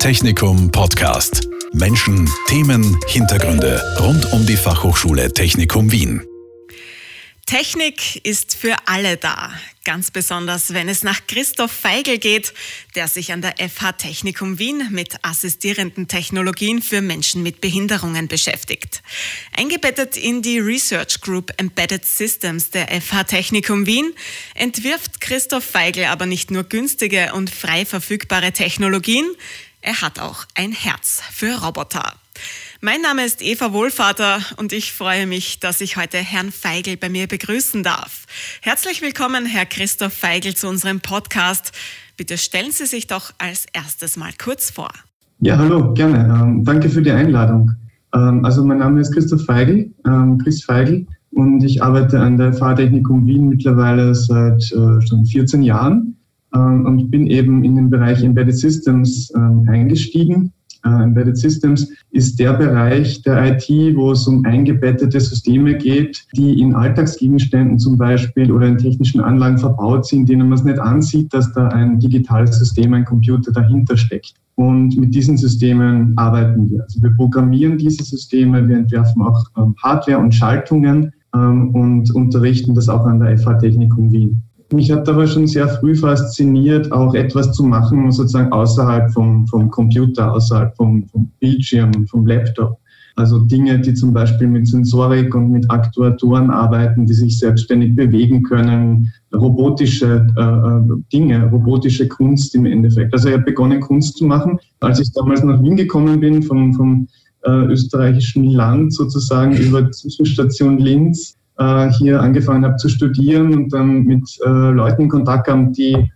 Technikum Podcast. Menschen, Themen, Hintergründe rund um die Fachhochschule Technikum Wien. Technik ist für alle da, ganz besonders wenn es nach Christoph Feigl geht, der sich an der FH Technikum Wien mit assistierenden Technologien für Menschen mit Behinderungen beschäftigt. Eingebettet in die Research Group Embedded Systems der FH Technikum Wien entwirft Christoph Feigl aber nicht nur günstige und frei verfügbare Technologien, er hat auch ein Herz für Roboter. Mein Name ist Eva Wohlvater und ich freue mich, dass ich heute Herrn Feigl bei mir begrüßen darf. Herzlich willkommen, Herr Christoph Feigl, zu unserem Podcast. Bitte stellen Sie sich doch als erstes mal kurz vor. Ja, hallo, gerne. Ähm, danke für die Einladung. Ähm, also mein Name ist Christoph Feigl, ähm, Chris Feigl, und ich arbeite an der Fahrtechnikum Wien mittlerweile seit äh, schon 14 Jahren ähm, und bin eben in den Bereich Embedded Systems ähm, eingestiegen äh, Embedded Systems ist der Bereich der IT, wo es um eingebettete Systeme geht, die in Alltagsgegenständen zum Beispiel oder in technischen Anlagen verbaut sind, denen man es nicht ansieht, dass da ein digitales System, ein Computer dahinter steckt. Und mit diesen Systemen arbeiten wir. Also wir programmieren diese Systeme, wir entwerfen auch ähm, Hardware und Schaltungen ähm, und unterrichten das auch an der FH Technikum Wien. Mich hat aber schon sehr früh fasziniert, auch etwas zu machen, sozusagen außerhalb vom, vom Computer, außerhalb vom, vom Bildschirm, vom Laptop. Also Dinge, die zum Beispiel mit Sensorik und mit Aktuatoren arbeiten, die sich selbstständig bewegen können, robotische äh, äh Dinge, robotische Kunst im Endeffekt. Also ich habe begonnen, Kunst zu machen. Als ich damals nach Wien gekommen bin, vom, vom äh, österreichischen Land sozusagen über Zwischenstation Linz, hier angefangen habe zu studieren und dann mit äh, Leuten in Kontakt kam, die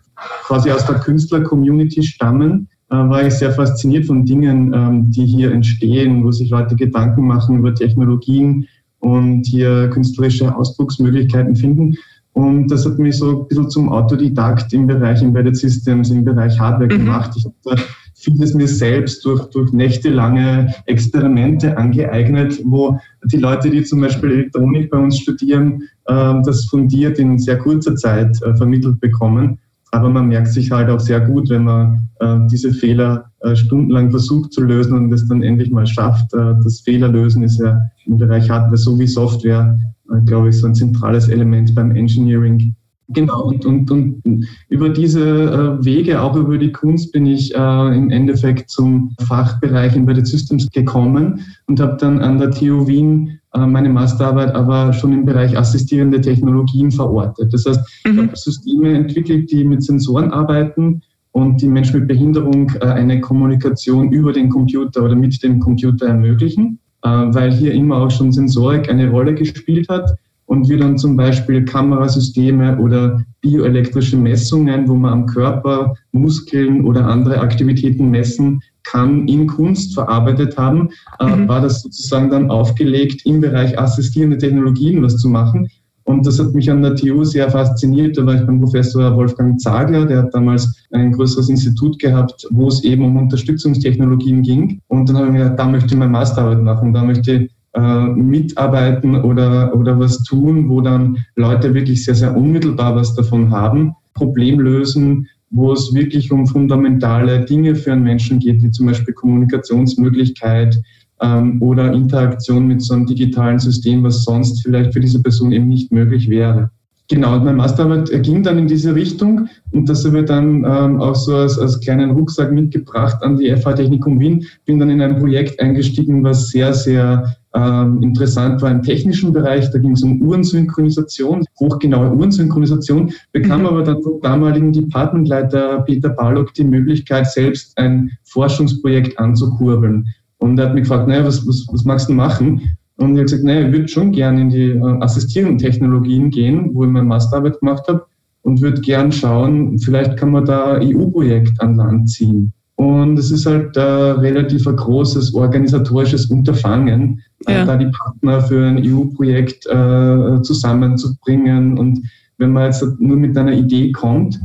quasi aus der Künstler-Community stammen, äh, war ich sehr fasziniert von Dingen, ähm, die hier entstehen, wo sich Leute Gedanken machen über Technologien und hier künstlerische Ausdrucksmöglichkeiten finden. Und das hat mich so ein bisschen zum Autodidakt im Bereich Embedded Systems, im Bereich Hardware mhm. gemacht. Ich habe da vieles mir selbst durch, durch nächtelange Experimente angeeignet, wo die Leute, die zum Beispiel Elektronik bei uns studieren, äh, das fundiert in sehr kurzer Zeit äh, vermittelt bekommen. Aber man merkt sich halt auch sehr gut, wenn man äh, diese Fehler äh, stundenlang versucht zu lösen und es dann endlich mal schafft. Äh, das Fehlerlösen ist ja im Bereich Hardware sowie Software, äh, glaube ich, so ein zentrales Element beim Engineering. Genau, und, und, und über diese äh, Wege, auch über die Kunst, bin ich äh, im Endeffekt zum Fachbereich Embedded Systems gekommen und habe dann an der TU Wien äh, meine Masterarbeit aber schon im Bereich assistierende Technologien verortet. Das heißt, mhm. ich habe Systeme entwickelt, die mit Sensoren arbeiten und die Menschen mit Behinderung äh, eine Kommunikation über den Computer oder mit dem Computer ermöglichen, äh, weil hier immer auch schon Sensorik eine Rolle gespielt hat und wir dann zum Beispiel Kamerasysteme oder bioelektrische Messungen, wo man am Körper Muskeln oder andere Aktivitäten messen kann, in Kunst verarbeitet haben, äh, mhm. war das sozusagen dann aufgelegt, im Bereich assistierende Technologien was zu machen. Und das hat mich an der TU sehr fasziniert. Da war ich beim Professor Wolfgang Zagler, der hat damals ein größeres Institut gehabt, wo es eben um Unterstützungstechnologien ging. Und dann habe ich mir gedacht, da möchte ich meine Masterarbeit machen, da möchte ich äh, mitarbeiten oder, oder was tun, wo dann Leute wirklich sehr, sehr unmittelbar was davon haben, Problem lösen, wo es wirklich um fundamentale Dinge für einen Menschen geht, wie zum Beispiel Kommunikationsmöglichkeit ähm, oder Interaktion mit so einem digitalen System, was sonst vielleicht für diese Person eben nicht möglich wäre. Genau, und mein Masterarbeit ging dann in diese Richtung und das habe ich dann ähm, auch so als, als kleinen Rucksack mitgebracht an die FH Technikum Wien. Bin dann in ein Projekt eingestiegen, was sehr, sehr ähm, interessant war im technischen Bereich. Da ging es um Uhrensynchronisation, hochgenaue Uhrensynchronisation, bekam mhm. aber dann vom damaligen Departmentleiter Peter Barlock die Möglichkeit, selbst ein Forschungsprojekt anzukurbeln. Und er hat mich gefragt, naja, was, was, was magst du machen? Und ich habe gesagt, naja, ich würde schon gerne in die äh, assistierenden Technologien gehen, wo ich meine Masterarbeit gemacht habe und würde gern schauen, vielleicht kann man da ein EU-Projekt an Land ziehen. Und es ist halt ein relativ ein großes organisatorisches Unterfangen, äh, ja. da die Partner für ein EU-Projekt äh, zusammenzubringen. Und wenn man jetzt nur mit einer Idee kommt,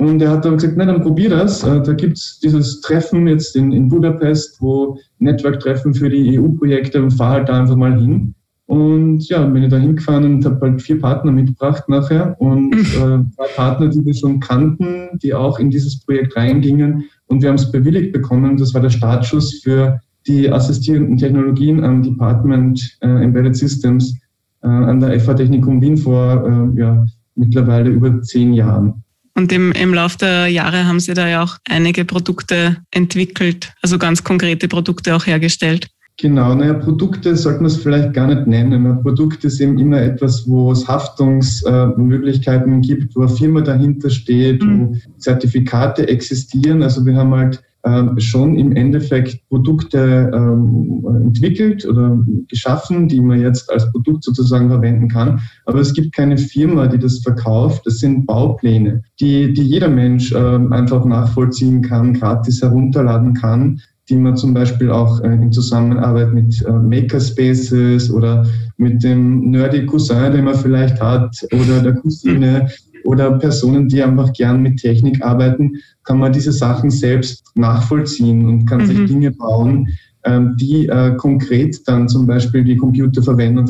und er hat dann gesagt, na dann probier das. Äh, da gibt es dieses Treffen jetzt in, in Budapest, wo Network-Treffen für die EU-Projekte und fahr halt da einfach mal hin. Und ja, bin ich da hingefahren und habe halt vier Partner mitgebracht nachher und äh, zwei Partner, die wir schon kannten, die auch in dieses Projekt reingingen und wir haben es bewilligt bekommen. Das war der Startschuss für die assistierenden Technologien am Department äh, Embedded Systems äh, an der FH Technikum Wien vor äh, ja, mittlerweile über zehn Jahren. Und im, im Laufe der Jahre haben Sie da ja auch einige Produkte entwickelt, also ganz konkrete Produkte auch hergestellt. Genau, naja, Produkte sollte man es vielleicht gar nicht nennen. Ein Produkt ist eben immer etwas, wo es Haftungsmöglichkeiten gibt, wo eine Firma dahinter steht, mhm. wo Zertifikate existieren. Also wir haben halt ähm, schon im Endeffekt Produkte ähm, entwickelt oder geschaffen, die man jetzt als Produkt sozusagen verwenden kann. Aber es gibt keine Firma, die das verkauft. Das sind Baupläne, die, die jeder Mensch ähm, einfach nachvollziehen kann, gratis herunterladen kann die man zum Beispiel auch äh, in Zusammenarbeit mit äh, Makerspaces oder mit dem nerdy Cousin, den man vielleicht hat, oder der Cousine oder Personen, die einfach gern mit Technik arbeiten, kann man diese Sachen selbst nachvollziehen und kann mhm. sich Dinge bauen, ähm, die äh, konkret dann zum Beispiel die Computerverwendung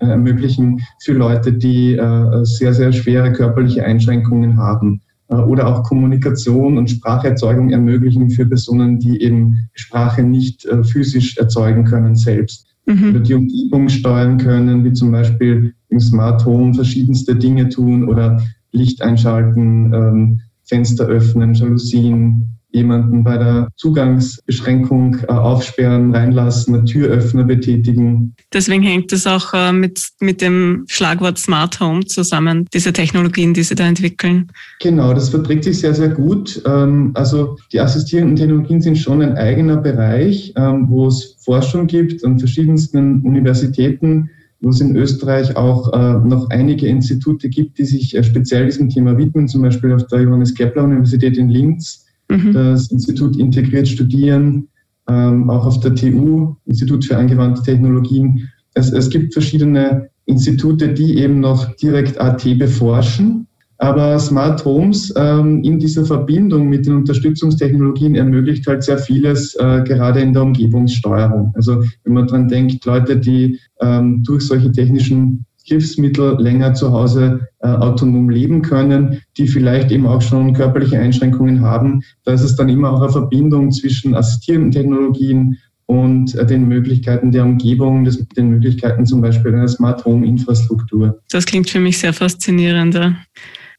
ermöglichen für Leute, die sehr, sehr schwere körperliche Einschränkungen haben. Äh, oder auch Kommunikation und Spracherzeugung ermöglichen für Personen, die eben Sprache nicht äh, physisch erzeugen können selbst. Mhm. Oder die Umgebung steuern können, wie zum Beispiel im Smart Home verschiedenste Dinge tun oder Licht einschalten, ähm, Fenster öffnen, Jalousien, jemanden bei der Zugangsbeschränkung äh, aufsperren, reinlassen, eine Türöffner betätigen. Deswegen hängt es auch äh, mit, mit dem Schlagwort Smart Home zusammen, diese Technologien, die Sie da entwickeln. Genau, das verträgt sich sehr, sehr gut. Ähm, also die assistierenden Technologien sind schon ein eigener Bereich, ähm, wo es Forschung gibt an verschiedensten Universitäten, wo es in Österreich auch äh, noch einige Institute gibt, die sich äh, speziell diesem Thema widmen, zum Beispiel auf der Johannes Kepler Universität in Linz mhm. das Institut Integriert Studieren, ähm, auch auf der TU, Institut für angewandte Technologien. Es, es gibt verschiedene Institute, die eben noch direkt AT beforschen. Aber Smart Homes ähm, in dieser Verbindung mit den Unterstützungstechnologien ermöglicht halt sehr vieles, äh, gerade in der Umgebungssteuerung. Also wenn man dran denkt, Leute, die ähm, durch solche technischen Hilfsmittel länger zu Hause äh, autonom leben können, die vielleicht eben auch schon körperliche Einschränkungen haben. Da ist es dann immer auch eine Verbindung zwischen assistierenden Technologien und äh, den Möglichkeiten der Umgebung, des, den Möglichkeiten zum Beispiel einer Smart Home Infrastruktur. Das klingt für mich sehr faszinierend.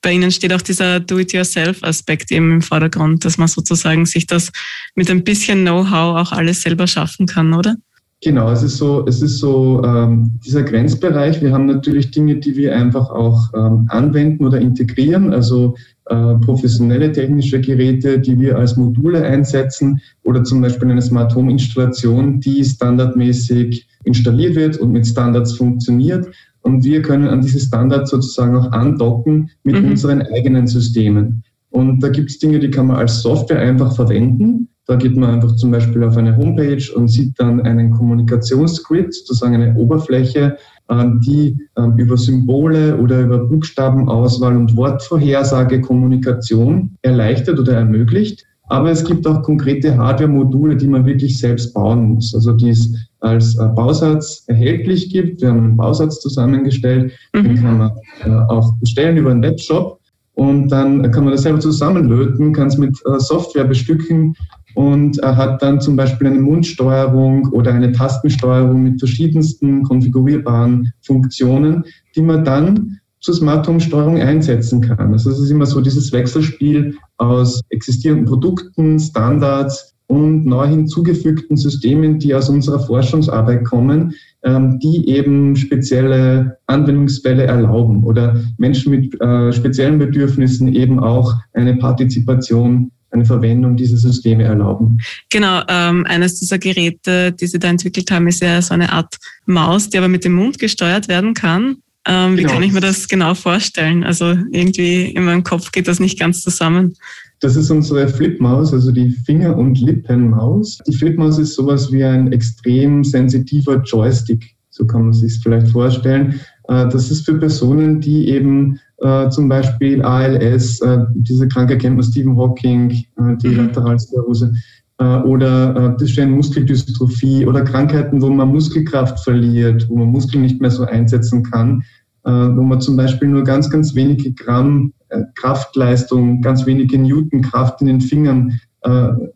Bei Ihnen steht auch dieser Do-it-yourself-Aspekt eben im Vordergrund, dass man sozusagen sich das mit ein bisschen Know-how auch alles selber schaffen kann, oder? Genau, es ist so, es ist so ähm, dieser Grenzbereich. Wir haben natürlich Dinge, die wir einfach auch ähm, anwenden oder integrieren, also äh, professionelle technische Geräte, die wir als Module einsetzen oder zum Beispiel eine Smart Home Installation, die standardmäßig installiert wird und mit Standards funktioniert. Und wir können an diese Standards sozusagen auch andocken mit mhm. unseren eigenen Systemen. Und da gibt es Dinge, die kann man als Software einfach verwenden. Da geht man einfach zum Beispiel auf eine Homepage und sieht dann einen Kommunikationsgrid, sozusagen eine Oberfläche, ähm, die ähm, über Symbole oder über Buchstabenauswahl und Wortvorhersage Kommunikation erleichtert oder ermöglicht. Aber es gibt auch konkrete Hardware-Module, die man wirklich selbst bauen muss, also die es als äh, Bausatz erhältlich gibt. Wir haben einen Bausatz zusammengestellt, mhm. den kann man äh, auch bestellen über einen Webshop. Und dann kann man das selber zusammenlöten, kann es mit äh, Software bestücken und er hat dann zum Beispiel eine Mundsteuerung oder eine Tastensteuerung mit verschiedensten konfigurierbaren Funktionen, die man dann zur Smart Home Steuerung einsetzen kann. Also es ist immer so dieses Wechselspiel aus existierenden Produkten, Standards und neu hinzugefügten Systemen, die aus unserer Forschungsarbeit kommen, ähm, die eben spezielle Anwendungsfälle erlauben oder Menschen mit äh, speziellen Bedürfnissen eben auch eine Partizipation eine Verwendung dieser Systeme erlauben. Genau, ähm, eines dieser Geräte, die Sie da entwickelt haben, ist ja so eine Art Maus, die aber mit dem Mund gesteuert werden kann. Ähm, wie genau. kann ich mir das genau vorstellen? Also irgendwie in meinem Kopf geht das nicht ganz zusammen. Das ist unsere Flipmaus, also die Finger- und Lippenmaus. Die Flipmaus ist sowas wie ein extrem sensitiver Joystick, so kann man sich vielleicht vorstellen. Äh, das ist für Personen, die eben äh, zum Beispiel ALS, äh, diese Krankheit kennt man Stephen Hawking, äh, die mhm. Lateralsklerose, äh, oder äh, Muskeldystrophie oder Krankheiten, wo man Muskelkraft verliert, wo man Muskeln nicht mehr so einsetzen kann, äh, wo man zum Beispiel nur ganz, ganz wenige Gramm äh, Kraftleistung, ganz wenige Newton Kraft in den Fingern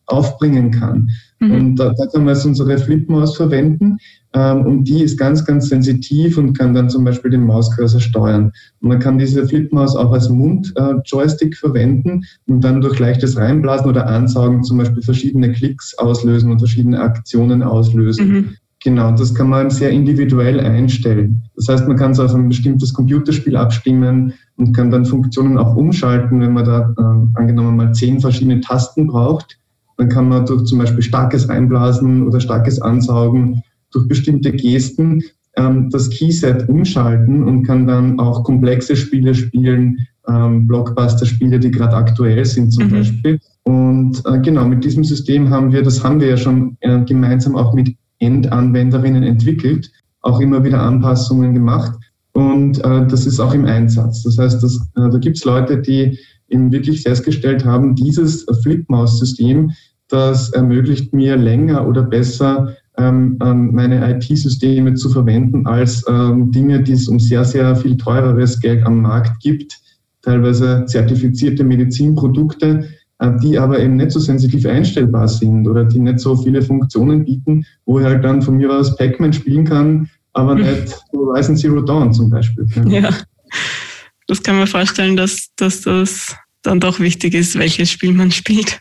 aufbringen kann. Mhm. Und da, da, kann man jetzt unsere Flipmaus verwenden ähm, und die ist ganz, ganz sensitiv und kann dann zum Beispiel den Mauscursor steuern. Und man kann diese Flipmaus auch als Mund-Joystick äh, verwenden und dann durch leichtes Reinblasen oder Ansaugen zum Beispiel verschiedene Klicks auslösen und verschiedene Aktionen auslösen. Mhm. Genau, das kann man sehr individuell einstellen. Das heißt, man kann es auf ein bestimmtes Computerspiel abstimmen und kann dann Funktionen auch umschalten, wenn man da äh, angenommen mal zehn verschiedene Tasten braucht. Dann kann man durch zum Beispiel starkes Einblasen oder starkes Ansaugen durch bestimmte Gesten ähm, das Keyset umschalten und kann dann auch komplexe Spiele spielen, ähm, Blockbuster-Spiele, die gerade aktuell sind zum mhm. Beispiel. Und äh, genau, mit diesem System haben wir, das haben wir ja schon äh, gemeinsam auch mit Endanwenderinnen entwickelt, auch immer wieder Anpassungen gemacht. Und äh, das ist auch im Einsatz. Das heißt, dass, äh, da gibt es Leute, die eben wirklich festgestellt haben, dieses Flipmaus-System, das ermöglicht mir länger oder besser ähm, ähm, meine IT-Systeme zu verwenden als ähm, Dinge, die es um sehr, sehr viel teureres Geld am Markt gibt, teilweise zertifizierte Medizinprodukte, äh, die aber eben nicht so sensitiv einstellbar sind oder die nicht so viele Funktionen bieten, wo ich halt dann von mir aus Pac-Man spielen kann, aber mhm. nicht Horizon Zero Dawn zum Beispiel. Ja, das kann man vorstellen, dass, dass das dann doch wichtig ist, welches Spiel man spielt.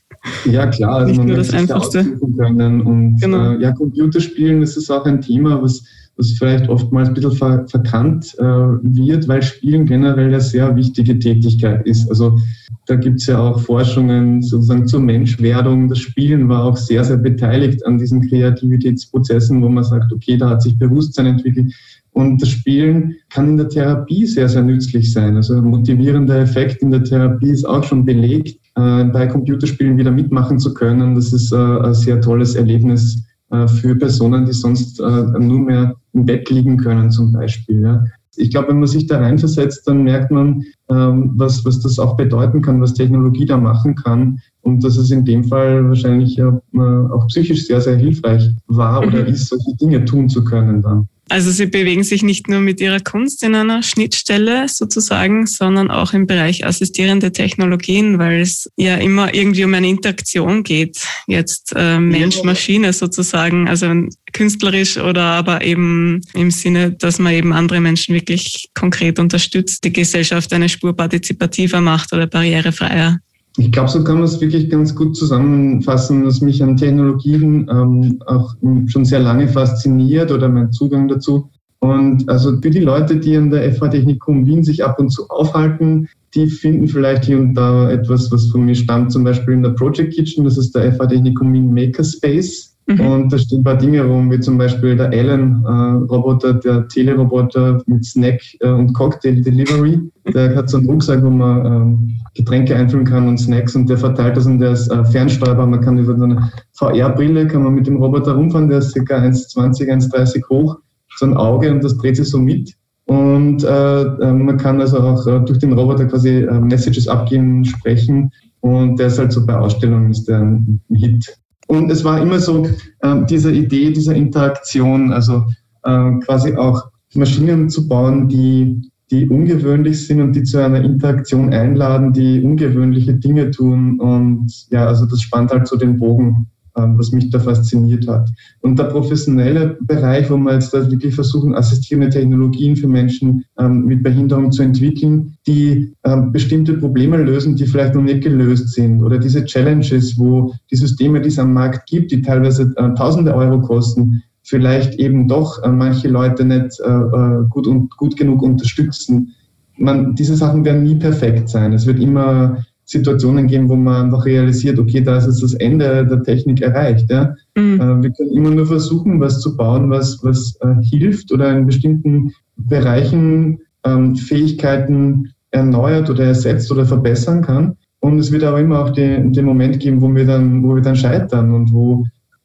Ja, klar, also Nicht man nur das Einfachste. können. Und genau. äh, ja, Computerspielen, das ist auch ein Thema, was was vielleicht oftmals ein bisschen ver verkannt äh, wird, weil Spielen generell eine sehr wichtige Tätigkeit ist. Also da gibt es ja auch Forschungen sozusagen zur Menschwerdung. Das Spielen war auch sehr, sehr beteiligt an diesen Kreativitätsprozessen, wo man sagt, okay, da hat sich Bewusstsein entwickelt. Und das Spielen kann in der Therapie sehr, sehr nützlich sein. Also ein motivierender Effekt in der Therapie ist auch schon belegt, äh, bei Computerspielen wieder mitmachen zu können. Das ist äh, ein sehr tolles Erlebnis äh, für Personen, die sonst nur mehr im Bett liegen können zum Beispiel. Ich glaube, wenn man sich da reinversetzt, dann merkt man, ähm, was, was das auch bedeuten kann, was Technologie da machen kann und dass es in dem Fall wahrscheinlich auch psychisch sehr, sehr hilfreich war oder mhm. ist, solche Dinge tun zu können dann. Also Sie bewegen sich nicht nur mit Ihrer Kunst in einer Schnittstelle sozusagen, sondern auch im Bereich assistierende Technologien, weil es ja immer irgendwie um eine Interaktion geht. Jetzt äh, Mensch-Maschine sozusagen, also künstlerisch oder aber eben im Sinne, dass man eben andere Menschen wirklich konkret unterstützt, die Gesellschaft eine Spur partizipativer macht oder barrierefreier. Ich glaube, so kann man es wirklich ganz gut zusammenfassen, dass mich an Technologien ähm, auch schon sehr lange fasziniert oder mein Zugang dazu. Und also für die Leute, die an der FH Technikum Wien sich ab und zu aufhalten, die finden vielleicht hier und da etwas, was von mir stammt, zum Beispiel in der Project Kitchen, das ist der FH Technikum Wien Makerspace. Mhm. Und da stehen ein paar Dinge rum, wie zum Beispiel der Allen-Roboter, äh, der Teleroboter mit Snack- äh, und Cocktail-Delivery. Der hat so einen Rucksack, wo man ähm, Getränke einfüllen kann und Snacks und der verteilt das und der ist äh, fernsteuerbar. Man kann über so eine VR-Brille, kann man mit dem Roboter rumfahren, der ist ca. 1,20, 1,30 hoch, so ein Auge und das dreht sich so mit. Und äh, äh, man kann also auch äh, durch den Roboter quasi äh, Messages abgeben, sprechen. Und der ist halt so bei Ausstellungen ist der ein Hit. Und es war immer so äh, diese Idee dieser Interaktion, also äh, quasi auch Maschinen zu bauen, die die ungewöhnlich sind und die zu einer Interaktion einladen, die ungewöhnliche Dinge tun. Und ja, also das spannt halt so den Bogen, was mich da fasziniert hat. Und der professionelle Bereich, wo wir jetzt da wirklich versuchen, assistierende Technologien für Menschen ähm, mit Behinderung zu entwickeln, die ähm, bestimmte Probleme lösen, die vielleicht noch nicht gelöst sind. Oder diese Challenges, wo die Systeme, die es am Markt gibt, die teilweise äh, tausende Euro kosten, vielleicht eben doch äh, manche Leute nicht äh, gut, und, gut genug unterstützen. Man, diese Sachen werden nie perfekt sein. Es wird immer Situationen geben, wo man einfach realisiert, okay, da ist jetzt das Ende der Technik erreicht. Ja? Mhm. Äh, wir können immer nur versuchen, was zu bauen, was, was äh, hilft oder in bestimmten Bereichen ähm, Fähigkeiten erneuert oder ersetzt oder verbessern kann. Und es wird aber immer auch den, den Moment geben, wo wir dann, wo wir dann scheitern und wo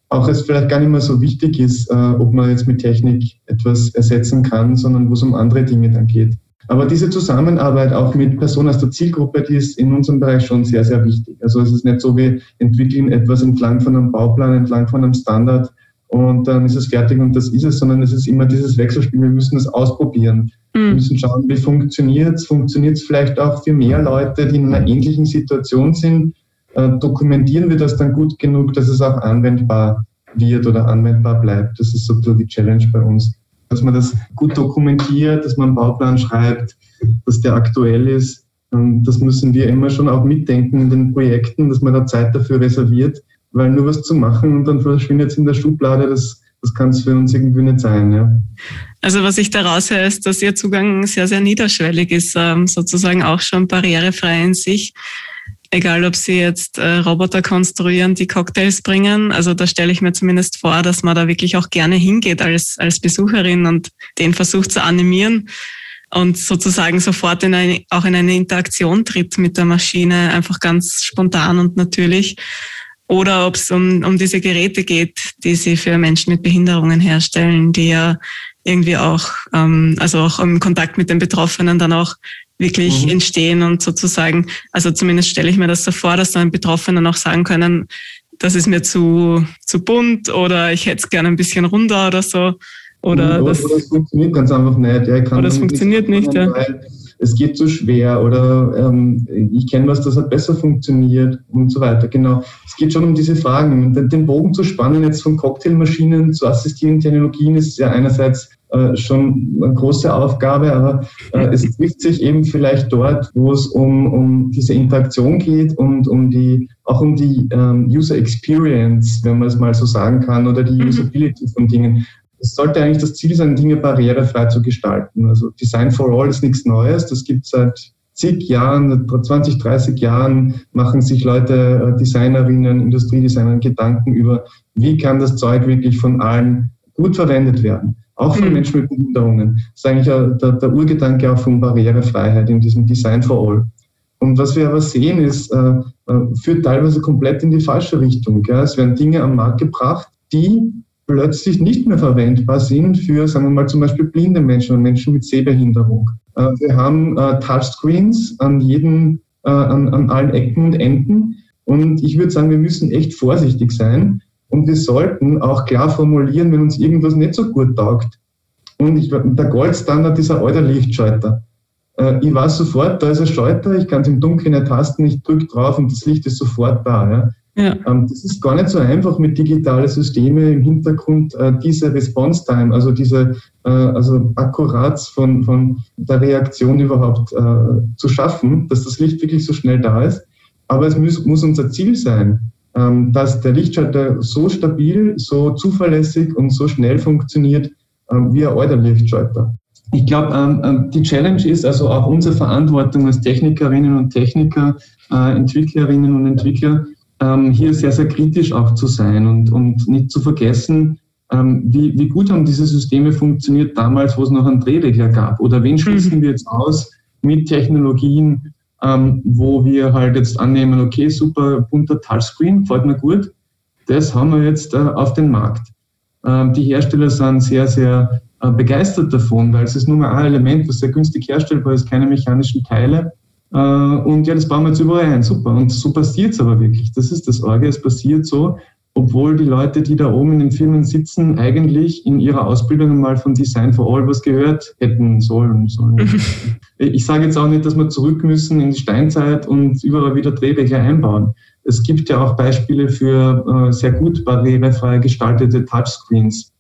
auch es vielleicht gar nicht mehr so wichtig ist, äh, ob man jetzt mit Technik etwas ersetzen kann, sondern wo es um andere Dinge dann geht. Aber diese Zusammenarbeit auch mit Personen aus der Zielgruppe, die ist in unserem Bereich schon sehr, sehr wichtig. Also es ist nicht so, wir entwickeln etwas entlang von einem Bauplan, entlang von einem Standard und dann ist es fertig und das ist es, sondern es ist immer dieses Wechselspiel. Wir müssen es ausprobieren. Mhm. Wir müssen schauen, wie funktioniert es. Funktioniert es vielleicht auch für mehr Leute, die in einer ähnlichen Situation sind äh, dokumentieren wir das dann gut genug, dass es auch anwendbar wird oder anwendbar bleibt. Das ist so die Challenge bei uns. Dass man das gut dokumentiert, dass man einen Bauplan schreibt, dass der aktuell ist. Und das müssen wir immer schon auch mitdenken in den Projekten, dass man da Zeit dafür reserviert, weil nur was zu machen und dann verschwindet es in der Schublade, das, das kann es für uns irgendwie nicht sein. Ja. Also was ich daraus höre, ist, dass Ihr Zugang sehr, sehr niederschwellig ist, ähm, sozusagen auch schon barrierefrei in sich. Egal, ob Sie jetzt äh, Roboter konstruieren, die Cocktails bringen. Also da stelle ich mir zumindest vor, dass man da wirklich auch gerne hingeht als, als Besucherin und den versucht zu animieren und sozusagen sofort in eine, auch in eine Interaktion tritt mit der Maschine, einfach ganz spontan und natürlich. Oder ob es um, um diese Geräte geht, die sie für Menschen mit Behinderungen herstellen, die ja irgendwie auch, ähm, also auch im Kontakt mit den Betroffenen dann auch wirklich mhm. entstehen und sozusagen, also zumindest stelle ich mir das so vor, dass dann Betroffene auch sagen können, das ist mir zu, zu bunt oder ich hätte es gerne ein bisschen runder oder so. Oder, oder, das, oder das funktioniert ganz einfach nicht. Ja, oder das funktioniert nicht, ja. Es geht zu schwer oder ähm, ich kenne was, das hat besser funktioniert und so weiter. Genau. Es geht schon um diese Fragen. Den, den Bogen zu spannen jetzt von Cocktailmaschinen zu assistierenden Technologien ist ja einerseits äh, schon eine große Aufgabe, aber äh, es trifft sich eben vielleicht dort, wo es um, um diese Interaktion geht und um die, auch um die ähm, User Experience, wenn man es mal so sagen kann, oder die mhm. Usability von Dingen. Es sollte eigentlich das Ziel sein, Dinge barrierefrei zu gestalten. Also Design for All ist nichts Neues, das gibt es seit zig Jahren, 20, 30 Jahren machen sich Leute, äh, Designerinnen, Industriedesigner Gedanken über, wie kann das Zeug wirklich von allen gut verwendet werden auch von mhm. Menschen mit Behinderungen. Das ist eigentlich der, der, Urgedanke auch von Barrierefreiheit in diesem Design for All. Und was wir aber sehen, ist, äh, äh, führt teilweise komplett in die falsche Richtung. Gell? Es werden Dinge am Markt gebracht, die plötzlich nicht mehr verwendbar sind für, sagen wir mal, zum Beispiel blinde Menschen und Menschen mit Sehbehinderung. Äh, wir haben äh, Touchscreens an jedem, äh, an, an allen Ecken und Enden. Und ich würde sagen, wir müssen echt vorsichtig sein, und wir sollten auch klar formulieren, wenn uns irgendwas nicht so gut taugt. Und ich, der Goldstandard ist ein alter Lichtschalter. Äh, ich weiß sofort, da ist ein Schalter, ich kann es im Dunkeln ertasten, ich drücke drauf und das Licht ist sofort da. Ja? Ja. Ähm, das ist gar nicht so einfach mit digitalen Systemen im Hintergrund äh, diese Response Time, also diese äh, also Akkurat von, von der Reaktion überhaupt äh, zu schaffen, dass das Licht wirklich so schnell da ist. Aber es muss, muss unser Ziel sein. Ähm, dass der Lichtschalter so stabil, so zuverlässig und so schnell funktioniert ähm, wie ein alter Lichtschalter. Ich glaube, ähm, die Challenge ist also auch unsere Verantwortung als Technikerinnen und Techniker, äh, Entwicklerinnen und Entwickler, hier sehr, sehr kritisch auch zu sein und, und nicht zu vergessen, wie, wie gut haben diese Systeme funktioniert damals, wo es noch einen Drehregler gab? Oder wen schließen mhm. wir jetzt aus mit Technologien, ähm, wo wir halt jetzt annehmen, okay, super bunter Touchscreen, gefällt mir gut, das haben wir jetzt äh, auf den Markt. Ähm, die Hersteller sind sehr, sehr äh, begeistert davon, weil es ist nur mal ein Element, was sehr günstig herstellbar ist, keine mechanischen Teile. Äh, und ja, das bauen wir jetzt überall ein, super. Und so passiert es aber wirklich. Das ist das Orge, es passiert so obwohl die Leute, die da oben in den Firmen sitzen, eigentlich in ihrer Ausbildung mal von Design for All was gehört hätten sollen. sollen. ich sage jetzt auch nicht, dass wir zurück müssen in die Steinzeit und überall wieder Drehregler einbauen. Es gibt ja auch Beispiele für äh, sehr gut barrierefrei gestaltete Touchscreens.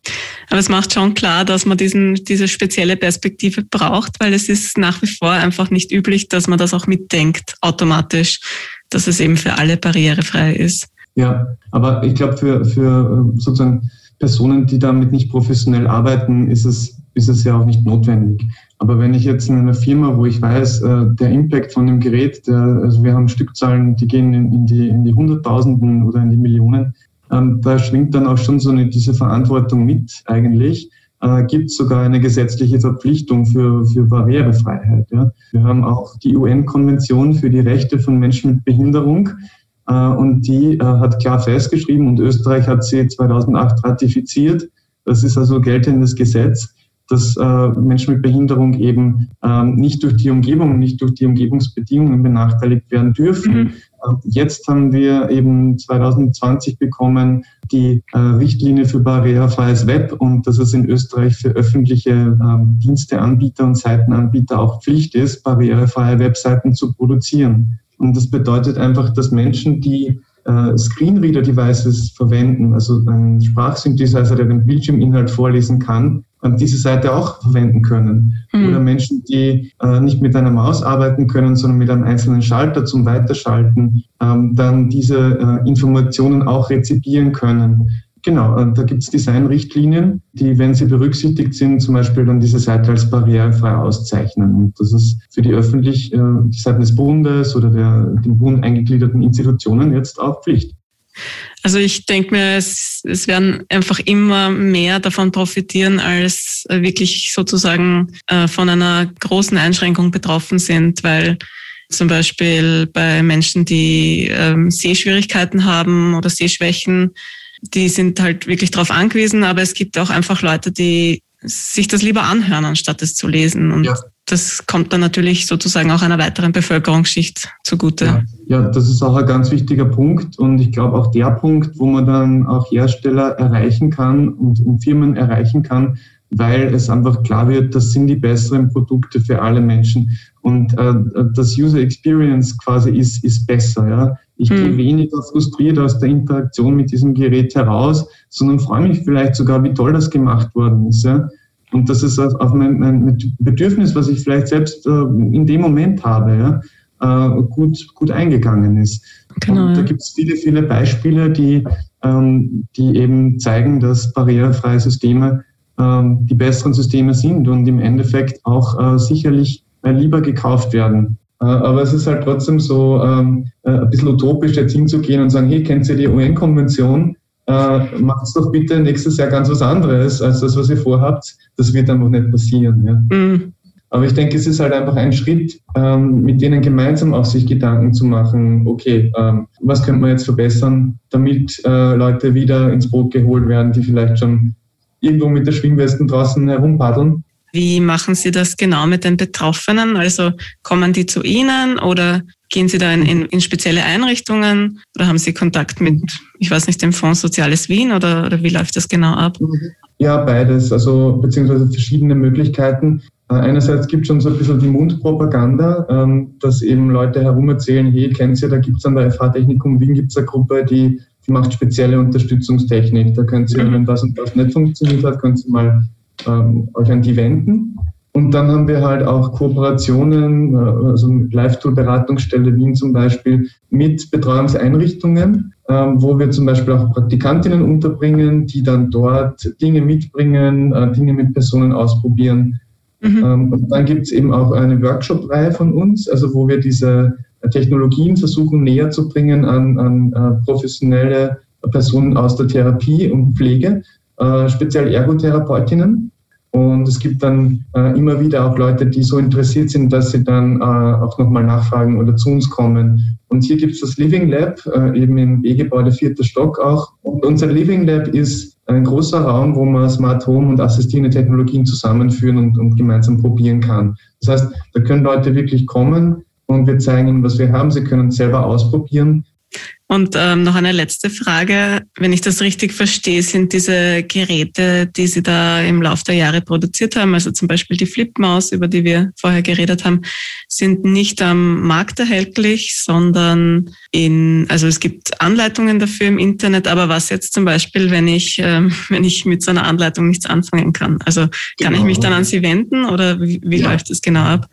Aber es macht schon klar, dass man diesen, diese spezielle Perspektive braucht, weil es ist nach wie vor einfach nicht üblich, dass man das auch mitdenkt, automatisch, dass es eben für alle barrierefrei ist. Ja, aber ich glaube, für, für äh, sozusagen Personen, die damit nicht professionell arbeiten, ist es, ist es ja auch nicht notwendig. Aber wenn ich jetzt in einer Firma, wo ich weiß, äh, der Impact von dem Gerät, der, also wir haben Stückzahlen, die gehen in, in, die, in die Hunderttausenden oder in die Millionen, ähm, da schwingt dann auch schon so eine, diese Verantwortung mit eigentlich. Äh, gibt sogar eine gesetzliche Verpflichtung für, für Barrierefreiheit. Ja. Wir haben auch die UN-Konvention für die Rechte von Menschen mit Behinderung, und die äh, hat klar festgeschrieben und Österreich hat sie 2008 ratifiziert. Das ist also geltendes Gesetz, dass äh, Menschen mit Behinderung eben ähm, nicht durch die Umgebung, nicht durch die Umgebungsbedingungen benachteiligt werden dürfen. Mhm. Jetzt haben wir eben 2020 bekommen die Richtlinie für barrierefreies Web und dass es in Österreich für öffentliche ähm, Diensteanbieter und Seitenanbieter auch Pflicht ist, barrierefreie Webseiten zu produzieren. Und das bedeutet einfach, dass Menschen, die äh, Screenreader-Devices verwenden, also ein Sprachsynthesizer, der den Bildschirminhalt vorlesen kann, diese Seite auch verwenden können. Mhm. Oder Menschen, die äh, nicht mit einer Maus arbeiten können, sondern mit einem einzelnen Schalter zum Weiterschalten, ähm, dann diese äh, Informationen auch rezipieren können. Genau, äh, da gibt es Designrichtlinien, die, wenn sie berücksichtigt sind, zum Beispiel dann diese Seite als barrierefrei auszeichnen. Und das ist für die öffentlich, äh, die Seiten des Bundes oder der dem Bund eingegliederten Institutionen jetzt auch Pflicht. Also ich denke mir, es, es werden einfach immer mehr davon profitieren, als wirklich sozusagen äh, von einer großen Einschränkung betroffen sind, weil zum Beispiel bei Menschen, die ähm, Sehschwierigkeiten haben oder Sehschwächen, die sind halt wirklich darauf angewiesen, aber es gibt auch einfach Leute, die sich das lieber anhören, anstatt es zu lesen. Und ja. das kommt dann natürlich sozusagen auch einer weiteren Bevölkerungsschicht zugute. Ja. ja, das ist auch ein ganz wichtiger Punkt. Und ich glaube auch der Punkt, wo man dann auch Hersteller erreichen kann und, und Firmen erreichen kann, weil es einfach klar wird, das sind die besseren Produkte für alle Menschen. Und äh, das User Experience quasi ist, ist besser. Ja? Ich hm. gehe weniger frustriert aus der Interaktion mit diesem Gerät heraus, sondern freue mich vielleicht sogar, wie toll das gemacht worden ist. Ja? Und das ist auf mein, mein Bedürfnis, was ich vielleicht selbst äh, in dem Moment habe, ja? äh, gut, gut eingegangen ist. Genau, Und da gibt es viele, viele Beispiele, die, ähm, die eben zeigen, dass barrierefreie Systeme die besseren Systeme sind und im Endeffekt auch äh, sicherlich äh, lieber gekauft werden. Äh, aber es ist halt trotzdem so ähm, äh, ein bisschen utopisch, jetzt hinzugehen und sagen, hey, kennt ihr die UN-Konvention? Macht doch bitte nächstes Jahr ganz was anderes als das, was ihr vorhabt. Das wird einfach nicht passieren. Ja. Mhm. Aber ich denke, es ist halt einfach ein Schritt, ähm, mit denen gemeinsam auch sich Gedanken zu machen, okay, ähm, was könnte man jetzt verbessern, damit Leute wieder ins Boot geholt werden, die vielleicht schon irgendwo mit der Schwimmwesten draußen herumpaddeln wie machen Sie das genau mit den Betroffenen? Also kommen die zu Ihnen oder gehen Sie da in, in, in spezielle Einrichtungen oder haben Sie Kontakt mit, ich weiß nicht, dem Fonds Soziales Wien oder, oder wie läuft das genau ab? Ja, beides, also beziehungsweise verschiedene Möglichkeiten. Äh, einerseits gibt es schon so ein bisschen die Mundpropaganda, ähm, dass eben Leute herumerzählen, hey, kennt ihr, da gibt es an der FH Technikum Wien gibt's eine Gruppe, die, die macht spezielle Unterstützungstechnik. Da könnt ihr, mhm. wenn das und das nicht funktioniert hat, könnt ihr mal ähm, euch an die wenden. Und dann haben wir halt auch Kooperationen, äh, also Live-Tool-Beratungsstelle Wien zum Beispiel, mit Betreuungseinrichtungen, ähm, wo wir zum Beispiel auch Praktikantinnen unterbringen, die dann dort Dinge mitbringen, äh, Dinge mit Personen ausprobieren. Mhm. Ähm, und dann gibt es eben auch eine Workshop-Reihe von uns, also wo wir diese Technologien versuchen näher zu bringen an, an äh, professionelle Personen aus der Therapie und Pflege, speziell Ergotherapeutinnen und es gibt dann äh, immer wieder auch Leute, die so interessiert sind, dass sie dann äh, auch nochmal nachfragen oder zu uns kommen. Und hier gibt es das Living Lab, äh, eben im E-Gebäude vierter Stock auch. Und unser Living Lab ist ein großer Raum, wo man Smart Home und assistierende Technologien zusammenführen und, und gemeinsam probieren kann. Das heißt, da können Leute wirklich kommen und wir zeigen ihnen, was wir haben. Sie können selber ausprobieren. Und ähm, noch eine letzte Frage. Wenn ich das richtig verstehe, sind diese Geräte, die Sie da im Laufe der Jahre produziert haben, also zum Beispiel die Flipmaus, über die wir vorher geredet haben, sind nicht am Markt erhältlich, sondern in, also es gibt Anleitungen dafür im Internet, aber was jetzt zum Beispiel, wenn ich, ähm, wenn ich mit so einer Anleitung nichts anfangen kann? Also kann genau. ich mich dann an Sie wenden oder wie, wie ja. läuft das genau ab?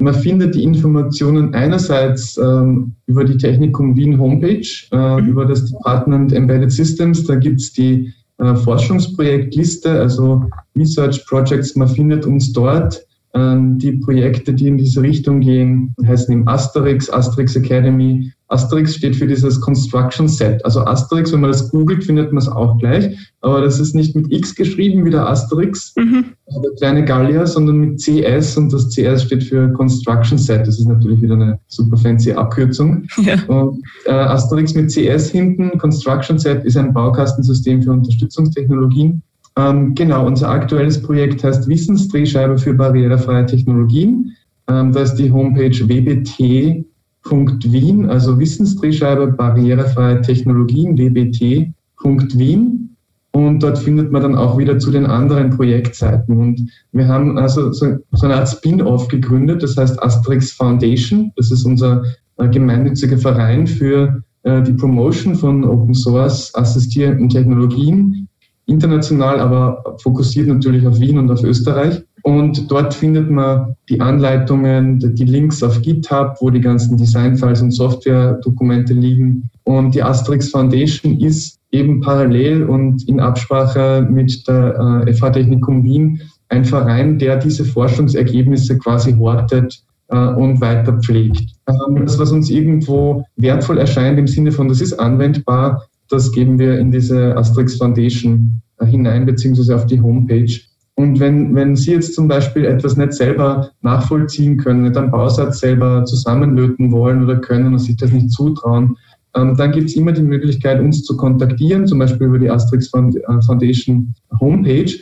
Man findet die Informationen einerseits ähm, über die Technikum Wien Homepage, äh, mhm. über das Department Embedded Systems. Da gibt es die äh, Forschungsprojektliste, also Research Projects. Man findet uns dort. Ähm, die Projekte, die in diese Richtung gehen, heißen im Asterix, Asterix Academy, Asterix steht für dieses Construction Set. Also Asterix, wenn man das googelt, findet man es auch gleich. Aber das ist nicht mit X geschrieben wie der Asterix, mhm. Also der kleine Gallier, sondern mit CS und das CS steht für Construction Set. Das ist natürlich wieder eine super fancy Abkürzung. Ja. Und äh, Asterix mit CS hinten, Construction Set ist ein Baukastensystem für Unterstützungstechnologien. Ähm, genau, unser aktuelles Projekt heißt Wissensdrehscheibe für barrierefreie Technologien. Ähm, da ist die Homepage wbt www.wien, also Wissensdrehscheibe barrierefreie Technologien, wbt.wien. Und dort findet man dann auch wieder zu den anderen Projektseiten. Und wir haben also so, eine Art Spin-off gegründet, das heißt Asterix Foundation. Das ist unser äh, gemeinnützige Verein für äh, die Promotion von Open Source assistierenden Technologien, international, aber fokussiert natürlich auf Wien und auf Österreich. Und dort findet man die Anleitungen, die Links auf GitHub, wo die ganzen Designfiles und Software-Dokumente liegen. Und die Asterix Foundation ist eben parallel und in Absprache mit der äh, FH Technikum Wien ein Verein, der diese Forschungsergebnisse quasi hortet äh, und weiter pflegt. Ähm, das, was uns irgendwo wertvoll erscheint im Sinne von, das ist anwendbar, das geben wir in diese Asterix Foundation äh, hinein, beziehungsweise auf die Homepage. Und wenn, wenn Sie jetzt zum Beispiel etwas nicht selber nachvollziehen können, nicht einen Bausatz selber zusammenlöten wollen oder können und sich das nicht zutrauen, ähm, dann gibt es immer die Möglichkeit, uns zu kontaktieren, zum Beispiel über die Asterix äh, Foundation Homepage.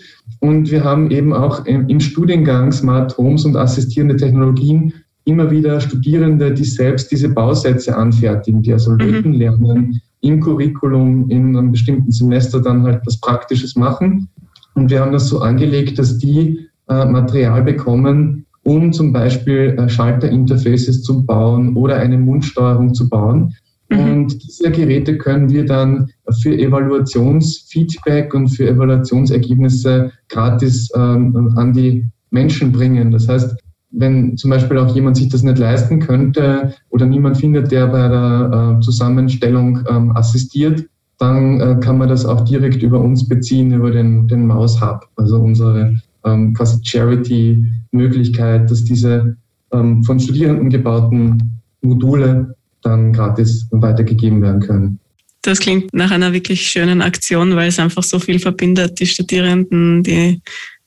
Und wir haben eben auch im Studiengang Smart Homes und assistierende Technologien immer wieder Studierende, die selbst diese Bausätze anfertigen, die also mhm. löten lernen, im Curriculum in einem bestimmten Semester dann halt was Praktisches machen. Und wir haben das so angelegt, dass die äh, Material bekommen, um zum Beispiel äh, Schalterinterfaces zu bauen oder eine Mundsteuerung zu bauen. Mhm. Und diese Geräte können wir dann für Evaluationsfeedback und für Evaluationsergebnisse gratis ähm, an die Menschen bringen. Das heißt, wenn zum Beispiel auch jemand sich das nicht leisten könnte oder niemand findet, der bei der äh, Zusammenstellung ähm, assistiert, dann äh, kann man das auch direkt über uns beziehen, über den, den Maus Hub, also unsere ähm, quasi Charity-Möglichkeit, dass diese ähm, von Studierenden gebauten Module dann gratis weitergegeben werden können. Das klingt nach einer wirklich schönen Aktion, weil es einfach so viel verbindet, die Studierenden, die,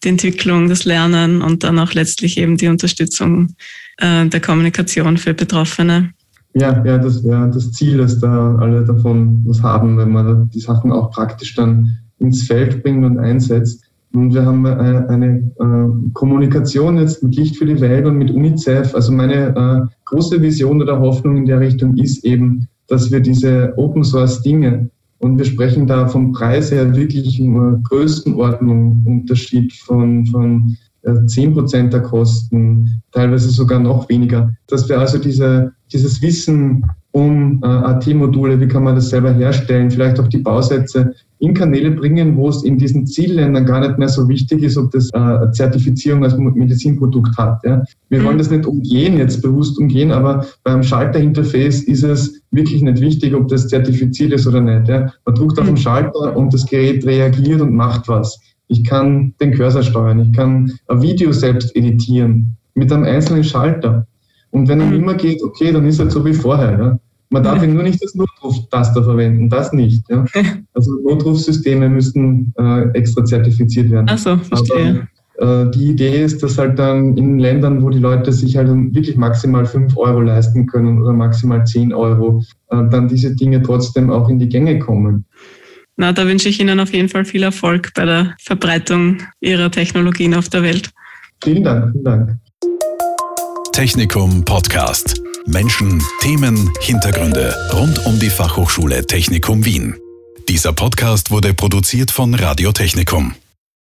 die Entwicklung, das Lernen und dann auch letztlich eben die Unterstützung äh, der Kommunikation für Betroffene. Ja, ja, das wäre das Ziel, dass da alle davon was haben, wenn man die Sachen auch praktisch dann ins Feld bringt und einsetzt. Und wir haben eine, äh, eine äh, Kommunikation jetzt mit Licht für die Welt und mit UNICEF. Also meine äh, große Vision oder Hoffnung in der Richtung ist eben, dass wir diese Open Source Dinge und wir sprechen da vom Preis her wirklich im Größenordnung Unterschied von, von 10 Prozent der Kosten, teilweise sogar noch weniger. Dass wir also diese, dieses Wissen um äh, AT-Module, wie kann man das selber herstellen, vielleicht auch die Bausätze in Kanäle bringen, wo es in diesen Zielländern gar nicht mehr so wichtig ist, ob das äh, Zertifizierung als Medizinprodukt hat. Ja. Wir wollen mhm. das nicht umgehen, jetzt bewusst umgehen, aber beim Schalterinterface ist es wirklich nicht wichtig, ob das zertifiziert ist oder nicht. Ja. Man drückt auf den mhm. Schalter und das Gerät reagiert und macht was. Ich kann den Cursor steuern, ich kann ein Video selbst editieren mit einem einzelnen Schalter. Und wenn er mhm. immer geht, okay, dann ist er so wie vorher. Ja. Man darf ja. nur nicht das Notruftaster verwenden, das nicht. Ja. Also Notrufsysteme müssen äh, extra zertifiziert werden. Ach so, verstehe. Aber, äh, die Idee ist, dass halt dann in Ländern, wo die Leute sich halt wirklich maximal 5 Euro leisten können oder maximal 10 Euro, äh, dann diese Dinge trotzdem auch in die Gänge kommen. Na, da wünsche ich Ihnen auf jeden Fall viel Erfolg bei der Verbreitung Ihrer Technologien auf der Welt. Vielen Dank, vielen Dank. Technikum Podcast. Menschen, Themen, Hintergründe rund um die Fachhochschule Technikum Wien. Dieser Podcast wurde produziert von Radio Technikum.